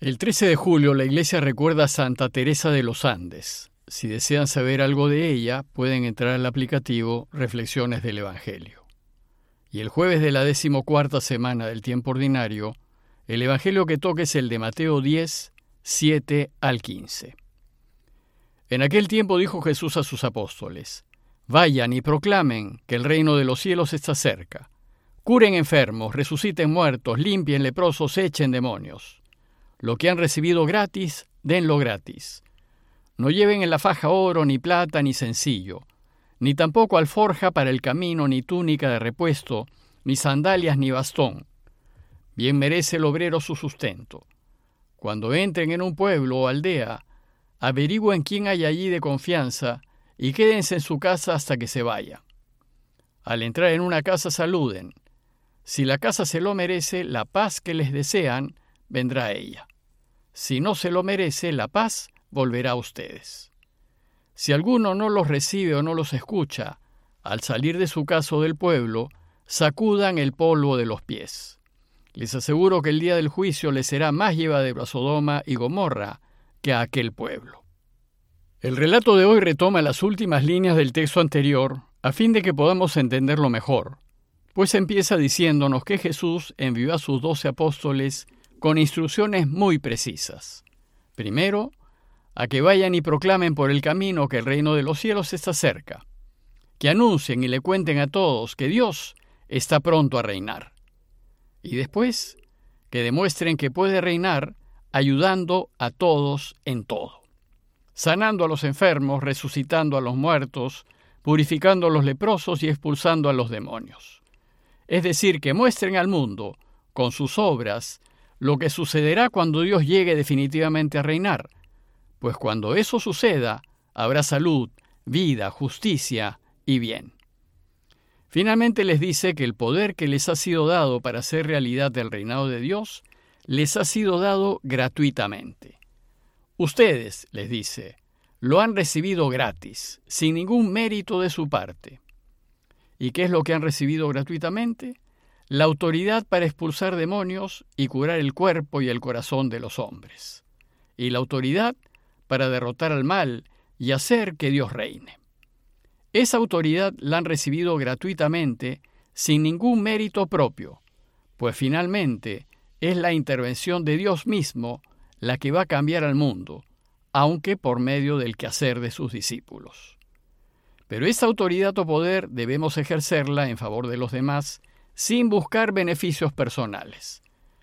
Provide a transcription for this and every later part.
El 13 de julio la iglesia recuerda a Santa Teresa de los Andes. Si desean saber algo de ella, pueden entrar al aplicativo Reflexiones del Evangelio. Y el jueves de la decimocuarta semana del tiempo ordinario, el Evangelio que toca es el de Mateo 10, 7 al 15. En aquel tiempo dijo Jesús a sus apóstoles, Vayan y proclamen que el reino de los cielos está cerca. Curen enfermos, resuciten muertos, limpien leprosos, echen demonios. Lo que han recibido gratis, denlo gratis. No lleven en la faja oro, ni plata, ni sencillo, ni tampoco alforja para el camino, ni túnica de repuesto, ni sandalias, ni bastón. Bien merece el obrero su sustento. Cuando entren en un pueblo o aldea, averigüen quién hay allí de confianza y quédense en su casa hasta que se vaya. Al entrar en una casa saluden. Si la casa se lo merece, la paz que les desean vendrá a ella. Si no se lo merece, la paz volverá a ustedes. Si alguno no los recibe o no los escucha, al salir de su casa o del pueblo, sacudan el polvo de los pies. Les aseguro que el día del juicio les será más llevadero a Sodoma y Gomorra que a aquel pueblo. El relato de hoy retoma las últimas líneas del texto anterior a fin de que podamos entenderlo mejor, pues empieza diciéndonos que Jesús envió a sus doce apóstoles con instrucciones muy precisas. Primero, a que vayan y proclamen por el camino que el reino de los cielos está cerca, que anuncien y le cuenten a todos que Dios está pronto a reinar. Y después, que demuestren que puede reinar ayudando a todos en todo, sanando a los enfermos, resucitando a los muertos, purificando a los leprosos y expulsando a los demonios. Es decir, que muestren al mundo, con sus obras, lo que sucederá cuando Dios llegue definitivamente a reinar, pues cuando eso suceda, habrá salud, vida, justicia y bien. Finalmente les dice que el poder que les ha sido dado para hacer realidad el reinado de Dios les ha sido dado gratuitamente. Ustedes, les dice, lo han recibido gratis, sin ningún mérito de su parte. ¿Y qué es lo que han recibido gratuitamente? La autoridad para expulsar demonios y curar el cuerpo y el corazón de los hombres, y la autoridad para derrotar al mal y hacer que Dios reine. Esa autoridad la han recibido gratuitamente, sin ningún mérito propio, pues finalmente es la intervención de Dios mismo la que va a cambiar al mundo, aunque por medio del quehacer de sus discípulos. Pero esa autoridad o poder debemos ejercerla en favor de los demás sin buscar beneficios personales,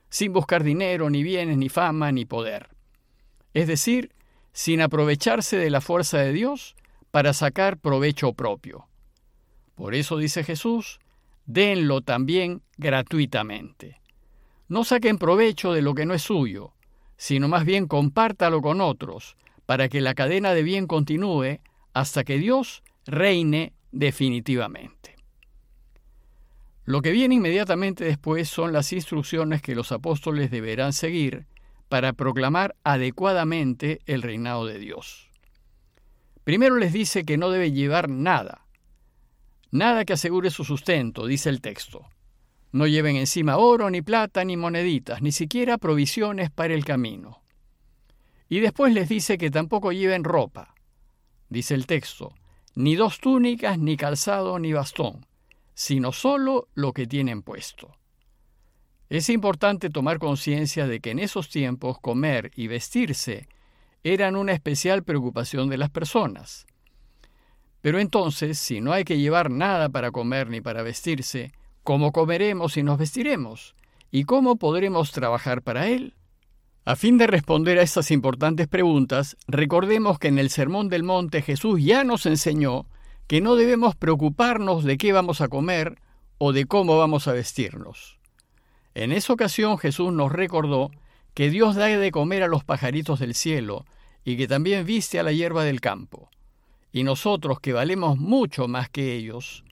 sin buscar dinero, ni bienes, ni fama, ni poder. Es decir, sin aprovecharse de la fuerza de Dios para sacar provecho propio. Por eso dice Jesús, denlo también gratuitamente. No saquen provecho de lo que no es suyo, sino más bien compártalo con otros, para que la cadena de bien continúe hasta que Dios reine definitivamente. Lo que viene inmediatamente después son las instrucciones que los apóstoles deberán seguir para proclamar adecuadamente el reinado de Dios. Primero les dice que no debe llevar nada, nada que asegure su sustento, dice el texto. No lleven encima oro, ni plata, ni moneditas, ni siquiera provisiones para el camino. Y después les dice que tampoco lleven ropa, dice el texto, ni dos túnicas, ni calzado, ni bastón sino solo lo que tienen puesto. Es importante tomar conciencia de que en esos tiempos comer y vestirse eran una especial preocupación de las personas. Pero entonces, si no hay que llevar nada para comer ni para vestirse, ¿cómo comeremos y nos vestiremos? ¿Y cómo podremos trabajar para él? A fin de responder a estas importantes preguntas, recordemos que en el Sermón del Monte Jesús ya nos enseñó que no debemos preocuparnos de qué vamos a comer o de cómo vamos a vestirnos. En esa ocasión Jesús nos recordó que Dios da de comer a los pajaritos del cielo y que también viste a la hierba del campo. Y nosotros, que valemos mucho más que ellos,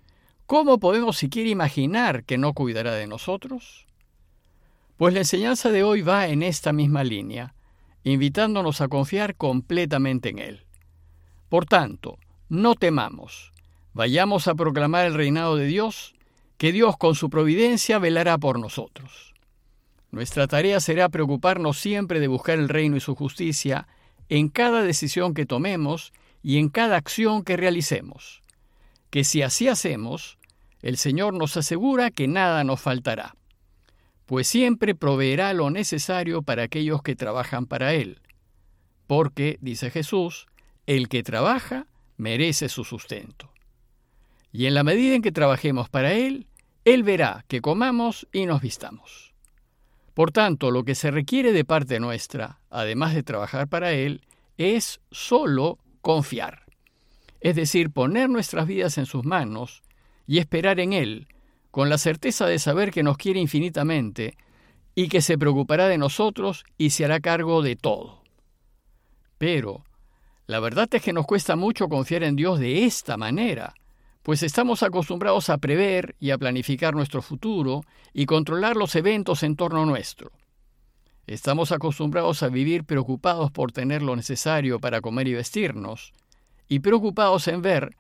¿cómo podemos siquiera imaginar que no cuidará de nosotros? Pues la enseñanza de hoy va en esta misma línea, invitándonos a confiar completamente en Él. Por tanto, no temamos, vayamos a proclamar el reinado de Dios, que Dios con su providencia velará por nosotros. Nuestra tarea será preocuparnos siempre de buscar el reino y su justicia en cada decisión que tomemos y en cada acción que realicemos. Que si así hacemos, el Señor nos asegura que nada nos faltará, pues siempre proveerá lo necesario para aquellos que trabajan para Él. Porque, dice Jesús, el que trabaja merece su sustento. Y en la medida en que trabajemos para Él, Él verá que comamos y nos vistamos. Por tanto, lo que se requiere de parte nuestra, además de trabajar para Él, es solo confiar. Es decir, poner nuestras vidas en sus manos y esperar en Él, con la certeza de saber que nos quiere infinitamente y que se preocupará de nosotros y se hará cargo de todo. Pero, la verdad es que nos cuesta mucho confiar en Dios de esta manera, pues estamos acostumbrados a prever y a planificar nuestro futuro y controlar los eventos en torno nuestro. Estamos acostumbrados a vivir preocupados por tener lo necesario para comer y vestirnos, y preocupados en ver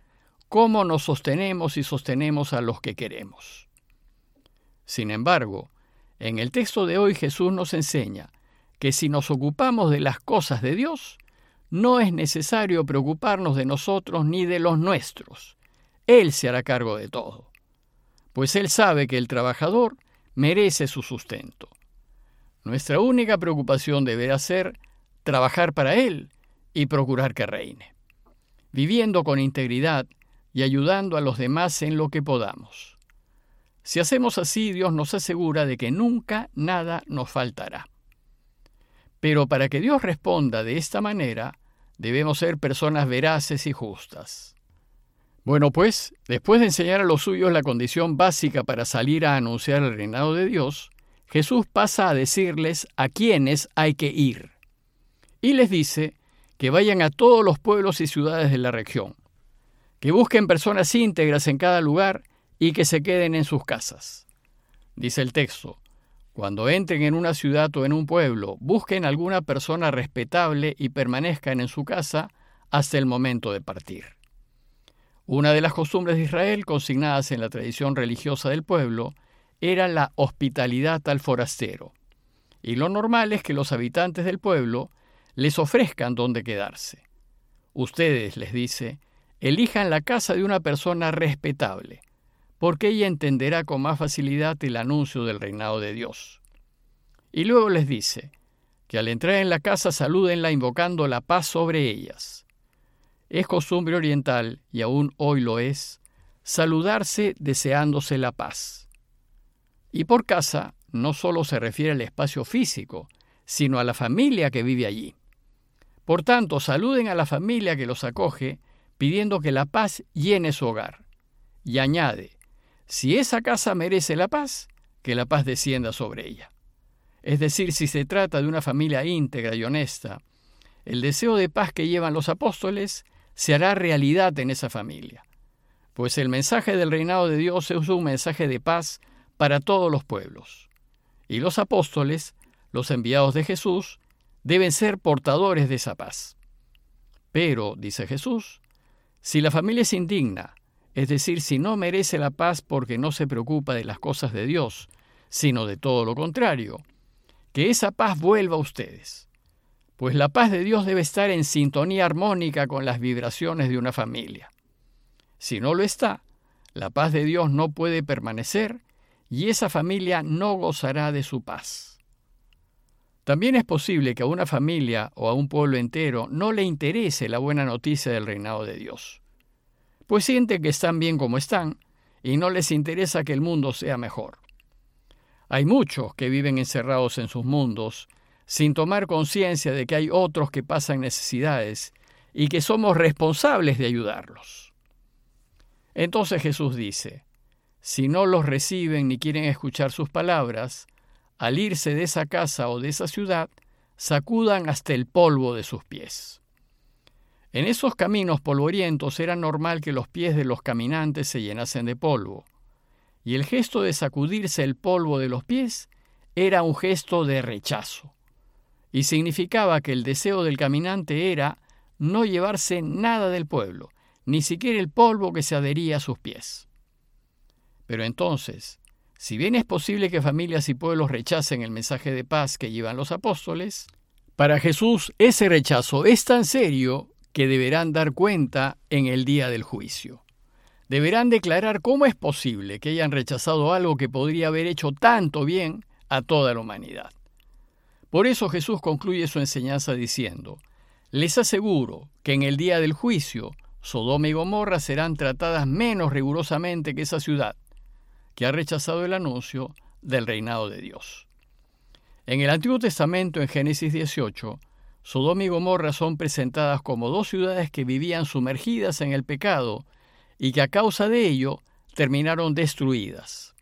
cómo nos sostenemos y sostenemos a los que queremos. Sin embargo, en el texto de hoy Jesús nos enseña que si nos ocupamos de las cosas de Dios, no es necesario preocuparnos de nosotros ni de los nuestros, él se hará cargo de todo, pues Él sabe que el trabajador merece su sustento. Nuestra única preocupación deberá ser trabajar para Él y procurar que reine, viviendo con integridad y ayudando a los demás en lo que podamos. Si hacemos así, Dios nos asegura de que nunca nada nos faltará. Pero para que Dios responda de esta manera, debemos ser personas veraces y justas. Bueno, pues, después de enseñar a los suyos la condición básica para salir a anunciar el reinado de Dios, Jesús pasa a decirles a quiénes hay que ir. Y les dice que vayan a todos los pueblos y ciudades de la región, que busquen personas íntegras en cada lugar y que se queden en sus casas. Dice el texto, cuando entren en una ciudad o en un pueblo, busquen alguna persona respetable y permanezcan en su casa hasta el momento de partir. Una de las costumbres de Israel consignadas en la tradición religiosa del pueblo era la hospitalidad al forastero. Y lo normal es que los habitantes del pueblo les ofrezcan donde quedarse. Ustedes, les dice, elijan la casa de una persona respetable, porque ella entenderá con más facilidad el anuncio del reinado de Dios. Y luego les dice, que al entrar en la casa salúdenla invocando la paz sobre ellas. Es costumbre oriental, y aún hoy lo es, saludarse deseándose la paz. Y por casa no solo se refiere al espacio físico, sino a la familia que vive allí. Por tanto, saluden a la familia que los acoge, pidiendo que la paz llene su hogar. Y añade, si esa casa merece la paz, que la paz descienda sobre ella. Es decir, si se trata de una familia íntegra y honesta, el deseo de paz que llevan los apóstoles se hará realidad en esa familia. Pues el mensaje del reinado de Dios es un mensaje de paz para todos los pueblos. Y los apóstoles, los enviados de Jesús, deben ser portadores de esa paz. Pero, dice Jesús, si la familia es indigna, es decir, si no merece la paz porque no se preocupa de las cosas de Dios, sino de todo lo contrario, que esa paz vuelva a ustedes pues la paz de Dios debe estar en sintonía armónica con las vibraciones de una familia. Si no lo está, la paz de Dios no puede permanecer y esa familia no gozará de su paz. También es posible que a una familia o a un pueblo entero no le interese la buena noticia del reinado de Dios, pues sienten que están bien como están y no les interesa que el mundo sea mejor. Hay muchos que viven encerrados en sus mundos sin tomar conciencia de que hay otros que pasan necesidades y que somos responsables de ayudarlos. Entonces Jesús dice, si no los reciben ni quieren escuchar sus palabras, al irse de esa casa o de esa ciudad, sacudan hasta el polvo de sus pies. En esos caminos polvorientos era normal que los pies de los caminantes se llenasen de polvo, y el gesto de sacudirse el polvo de los pies era un gesto de rechazo y significaba que el deseo del caminante era no llevarse nada del pueblo, ni siquiera el polvo que se adhería a sus pies. Pero entonces, Si bien es posible que familias y pueblos rechacen el mensaje de paz que llevan los apóstoles, para Jesús ese rechazo es tan serio que deberán dar cuenta en el día del juicio. Deberán declarar cómo es posible que hayan rechazado algo que podría haber hecho tanto bien a toda la humanidad. Por eso Jesús concluye su enseñanza diciendo, les aseguro que en el día del juicio Sodoma y Gomorra serán tratadas menos rigurosamente que esa ciudad, que ha rechazado el anuncio del reinado de Dios. En el Antiguo Testamento, en Génesis 18, Sodoma y Gomorra son presentadas como dos ciudades que vivían sumergidas en el pecado y que a causa de ello terminaron destruidas.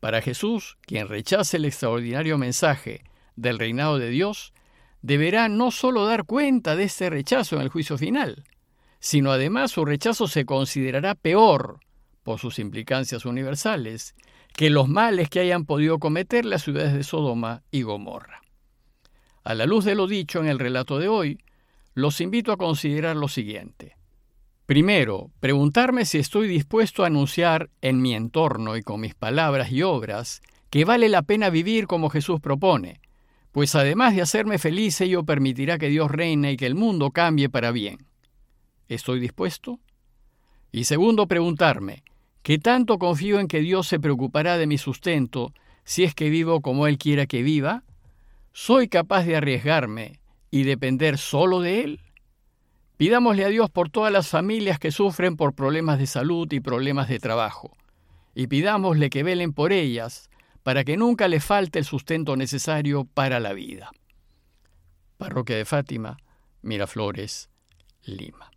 Para Jesús, quien rechace el extraordinario mensaje del reinado de Dios, deberá no solo dar cuenta de este rechazo en el juicio final, sino además su rechazo se considerará peor, por sus implicancias universales, que los males que hayan podido cometer las ciudades de Sodoma y Gomorra. A la luz de lo dicho en el relato de hoy, los invito a considerar lo siguiente. Primero, preguntarme si estoy dispuesto a anunciar en mi entorno y con mis palabras y obras que vale la pena vivir como Jesús propone, pues además de hacerme feliz ello permitirá que Dios reine y que el mundo cambie para bien. ¿Estoy dispuesto? Y segundo, preguntarme, ¿qué tanto confío en que Dios se preocupará de mi sustento si es que vivo como Él quiera que viva? ¿Soy capaz de arriesgarme y depender solo de Él? Pidámosle a Dios por todas las familias que sufren por problemas de salud y problemas de trabajo, y pidámosle que velen por ellas para que nunca le falte el sustento necesario para la vida. Parroquia de Fátima, Miraflores, Lima.